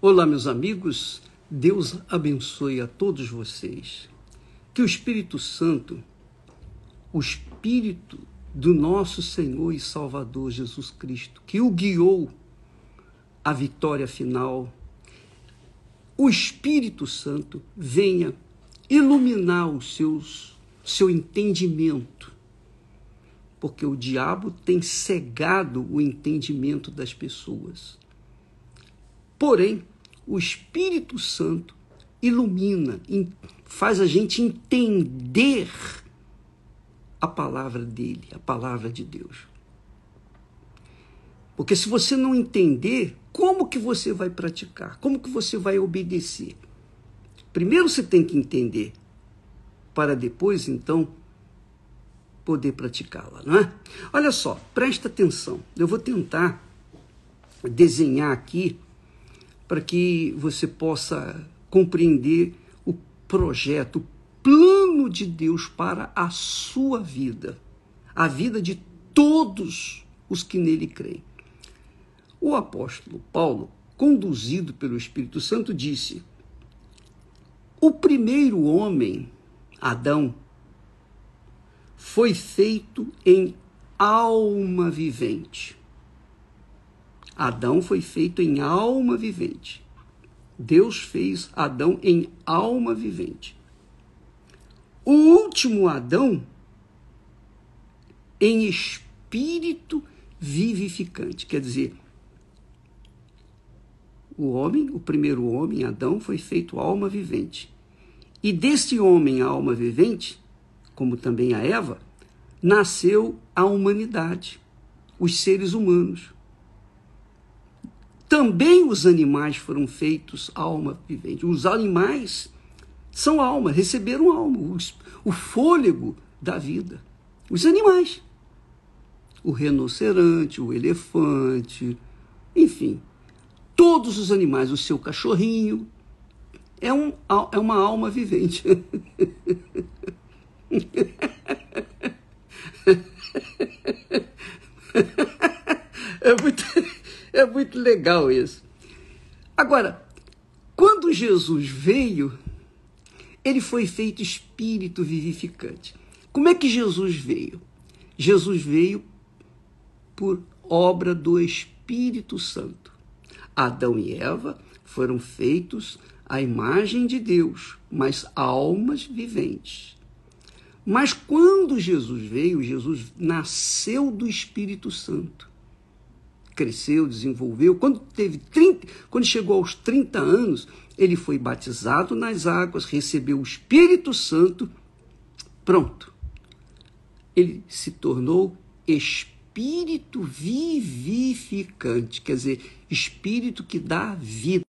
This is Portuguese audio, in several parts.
Olá, meus amigos. Deus abençoe a todos vocês. Que o Espírito Santo, o Espírito do nosso Senhor e Salvador Jesus Cristo, que o guiou à vitória final, o Espírito Santo venha iluminar os seus seu entendimento. Porque o diabo tem cegado o entendimento das pessoas. Porém, o Espírito Santo ilumina, faz a gente entender a palavra dele, a palavra de Deus. Porque se você não entender, como que você vai praticar? Como que você vai obedecer? Primeiro você tem que entender, para depois então poder praticá-la, não é? Olha só, presta atenção. Eu vou tentar desenhar aqui para que você possa compreender o projeto, o plano de Deus para a sua vida, a vida de todos os que nele creem. O apóstolo Paulo, conduzido pelo Espírito Santo, disse: O primeiro homem, Adão, foi feito em alma vivente. Adão foi feito em alma vivente. Deus fez Adão em alma vivente. O último Adão em espírito vivificante. Quer dizer, o homem, o primeiro homem, Adão, foi feito alma vivente. E deste homem, alma vivente, como também a Eva, nasceu a humanidade, os seres humanos. Também os animais foram feitos alma vivente. Os animais são alma, receberam alma, o fôlego da vida. Os animais. O rinoceronte, o elefante, enfim, todos os animais, o seu cachorrinho, é, um, é uma alma vivente. É muito, é muito legal isso. Agora, quando Jesus veio, ele foi feito espírito vivificante. Como é que Jesus veio? Jesus veio por obra do Espírito Santo. Adão e Eva foram feitos à imagem de Deus, mas almas viventes. Mas quando Jesus veio, Jesus nasceu do Espírito Santo. Cresceu, desenvolveu. Quando teve 30, quando chegou aos 30 anos, ele foi batizado nas águas, recebeu o Espírito Santo. Pronto. Ele se tornou espírito vivificante, quer dizer, espírito que dá vida.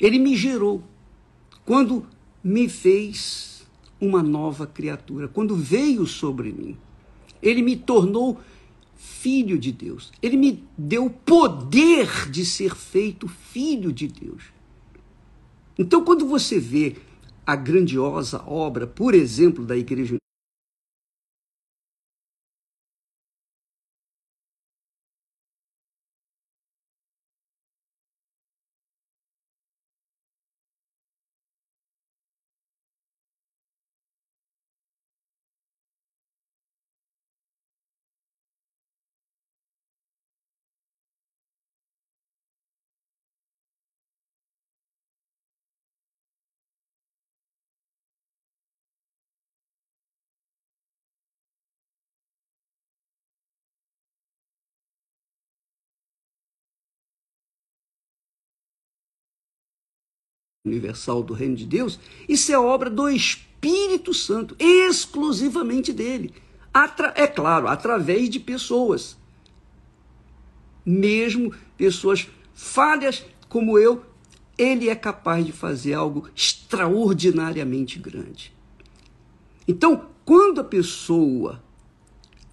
Ele me gerou quando me fez uma nova criatura, quando veio sobre mim. Ele me tornou filho de Deus. Ele me deu o poder de ser feito filho de Deus. Então, quando você vê a grandiosa obra, por exemplo, da Igreja universal do reino de Deus, isso é obra do Espírito Santo, exclusivamente dele. Atra é claro, através de pessoas. Mesmo pessoas falhas como eu, ele é capaz de fazer algo extraordinariamente grande. Então, quando a pessoa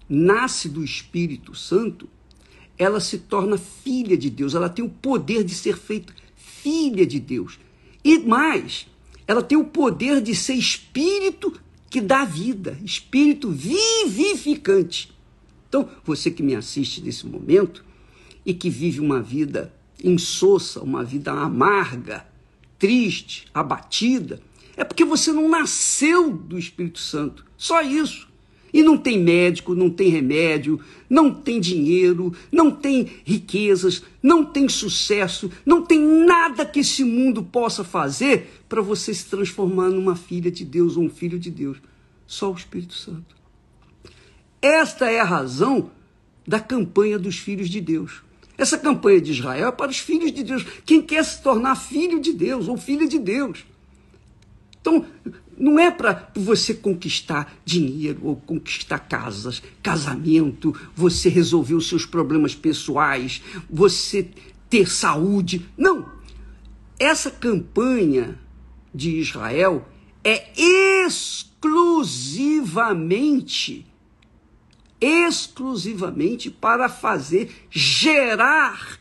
nasce do Espírito Santo, ela se torna filha de Deus, ela tem o poder de ser feita filha de Deus. E mais, ela tem o poder de ser espírito que dá vida, espírito vivificante. Então, você que me assiste nesse momento e que vive uma vida insossa, uma vida amarga, triste, abatida, é porque você não nasceu do Espírito Santo. Só isso. E não tem médico, não tem remédio, não tem dinheiro, não tem riquezas, não tem sucesso, não tem nada que esse mundo possa fazer para você se transformar numa filha de Deus ou um filho de Deus. Só o Espírito Santo. Esta é a razão da campanha dos filhos de Deus. Essa campanha de Israel é para os filhos de Deus. Quem quer se tornar filho de Deus ou filha de Deus. Então, não é para você conquistar dinheiro ou conquistar casas, casamento, você resolver os seus problemas pessoais, você ter saúde. Não! Essa campanha de Israel é exclusivamente exclusivamente para fazer gerar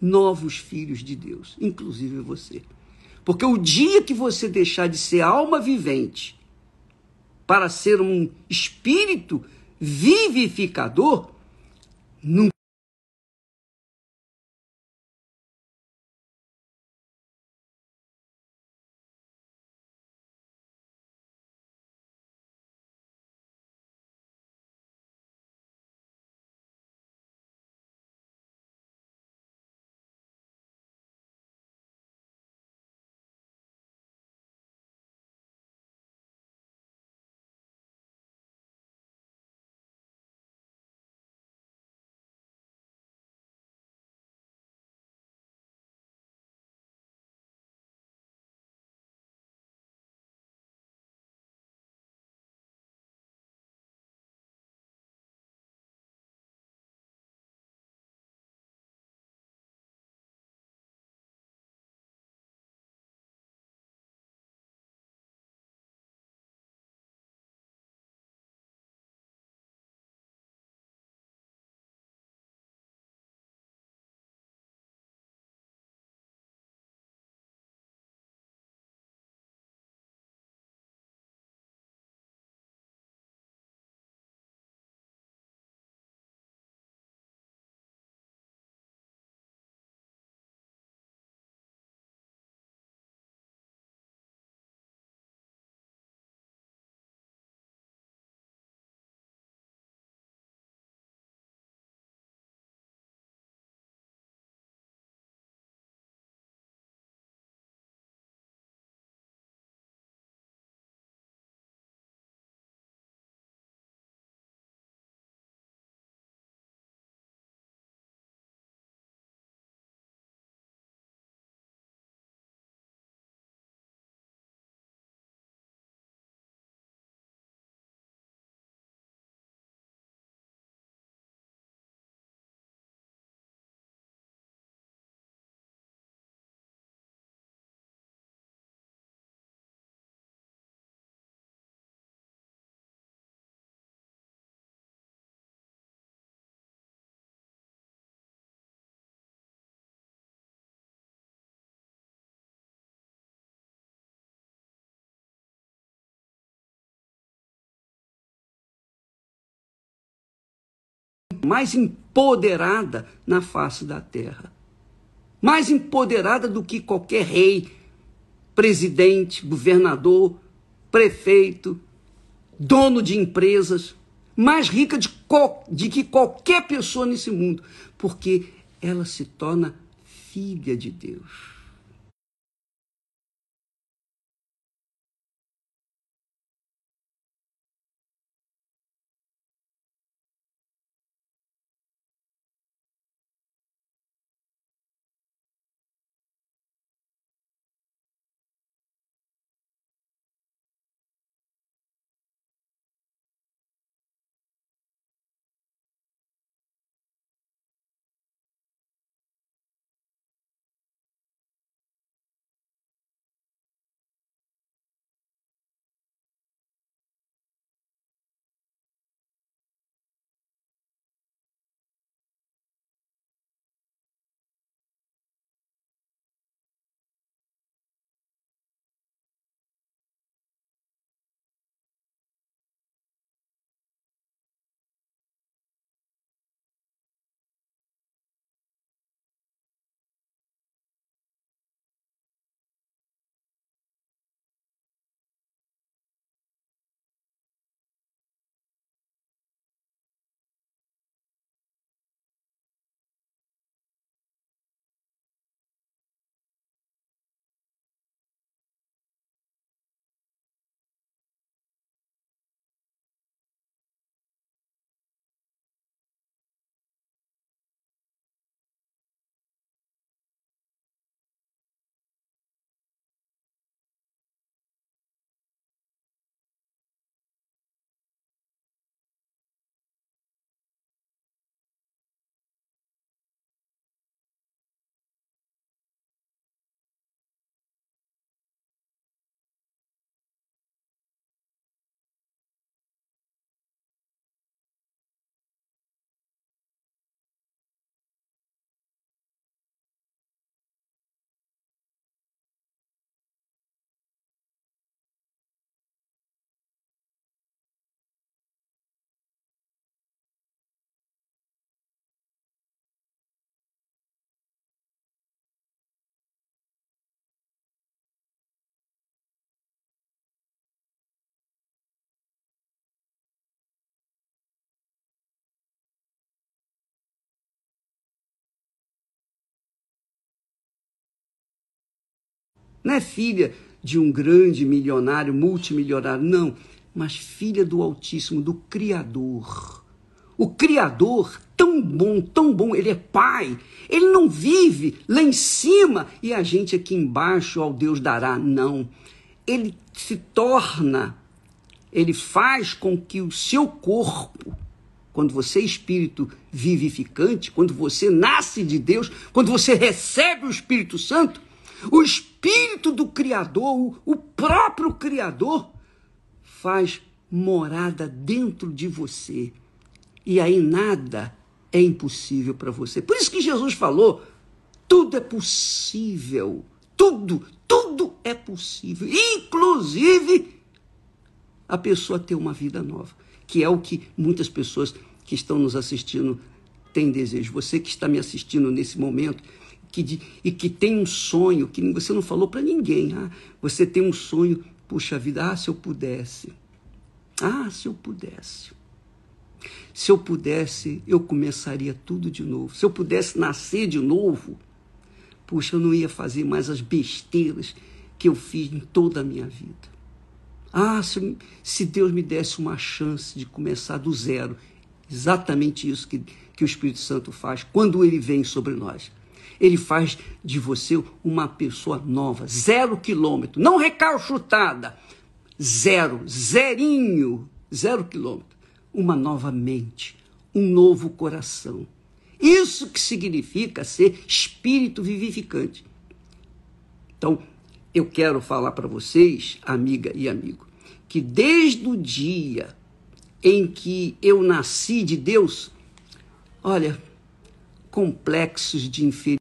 novos filhos de Deus, inclusive você. Porque o dia que você deixar de ser alma vivente para ser um espírito vivificador, nunca mais empoderada na face da terra. Mais empoderada do que qualquer rei, presidente, governador, prefeito, dono de empresas, mais rica de, de que qualquer pessoa nesse mundo, porque ela se torna filha de Deus. Não é filha de um grande milionário, multimilionário, não, mas filha do Altíssimo, do Criador. O Criador, tão bom, tão bom, ele é Pai. Ele não vive lá em cima e a gente aqui embaixo, ao Deus dará. Não. Ele se torna, ele faz com que o seu corpo, quando você é espírito vivificante, quando você nasce de Deus, quando você recebe o Espírito Santo, o Espírito do Criador, o próprio Criador, faz morada dentro de você. E aí nada é impossível para você. Por isso que Jesus falou: tudo é possível. Tudo, tudo é possível. Inclusive a pessoa ter uma vida nova, que é o que muitas pessoas que estão nos assistindo têm desejo. Você que está me assistindo nesse momento que e que tem um sonho que você não falou para ninguém. Ah, você tem um sonho, puxa vida, ah, se eu pudesse. Ah, se eu pudesse. Se eu pudesse, eu começaria tudo de novo. Se eu pudesse nascer de novo, puxa, eu não ia fazer mais as besteiras que eu fiz em toda a minha vida. Ah, se, se Deus me desse uma chance de começar do zero. Exatamente isso que, que o Espírito Santo faz quando ele vem sobre nós. Ele faz de você uma pessoa nova, zero quilômetro, não recalchutada, zero, zerinho, zero quilômetro uma nova mente, um novo coração. Isso que significa ser espírito vivificante. Então, eu quero falar para vocês, amiga e amigo, que desde o dia em que eu nasci de Deus, olha, complexos de inferioridade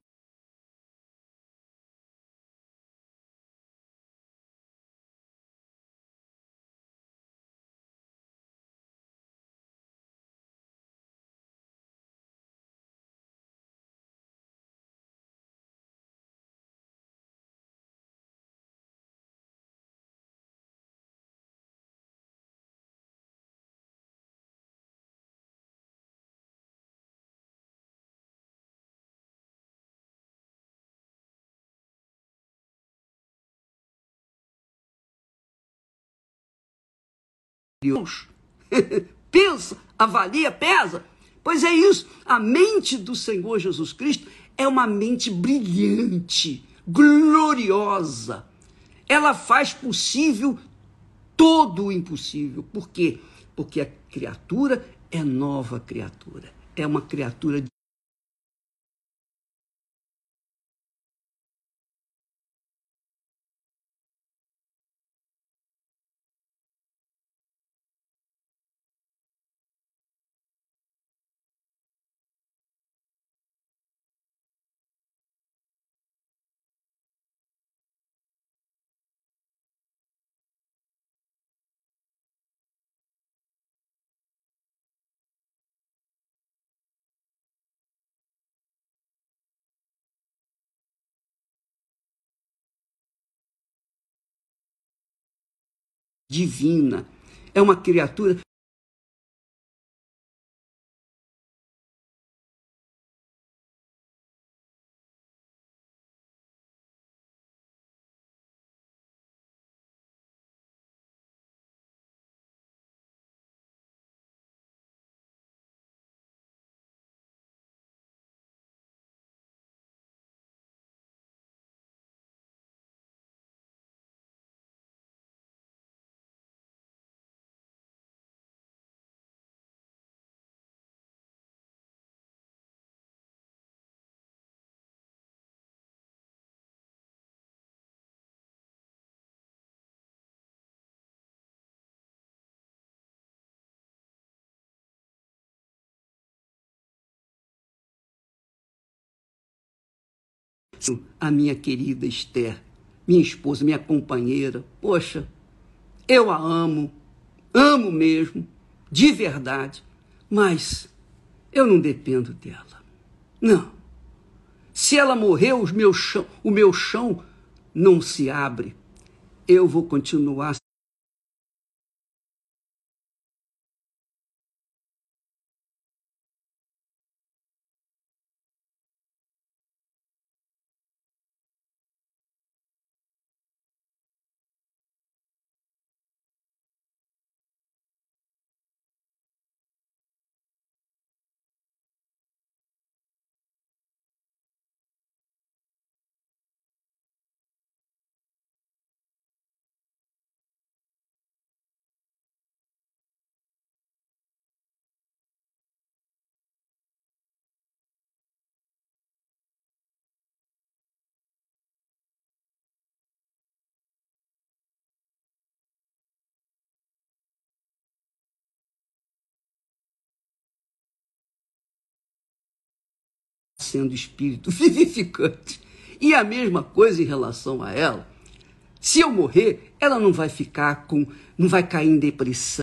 Deus. Pensa, avalia, pesa. Pois é isso. A mente do Senhor Jesus Cristo é uma mente brilhante, gloriosa. Ela faz possível todo o impossível. Por quê? Porque a criatura é nova criatura. É uma criatura divina. É uma criatura a minha querida Esther, minha esposa, minha companheira. Poxa, eu a amo, amo mesmo, de verdade, mas eu não dependo dela. Não. Se ela morrer, o meu chão, o meu chão não se abre. Eu vou continuar sendo espírito vivificante. E a mesma coisa em relação a ela. Se eu morrer, ela não vai ficar com, não vai cair em depressão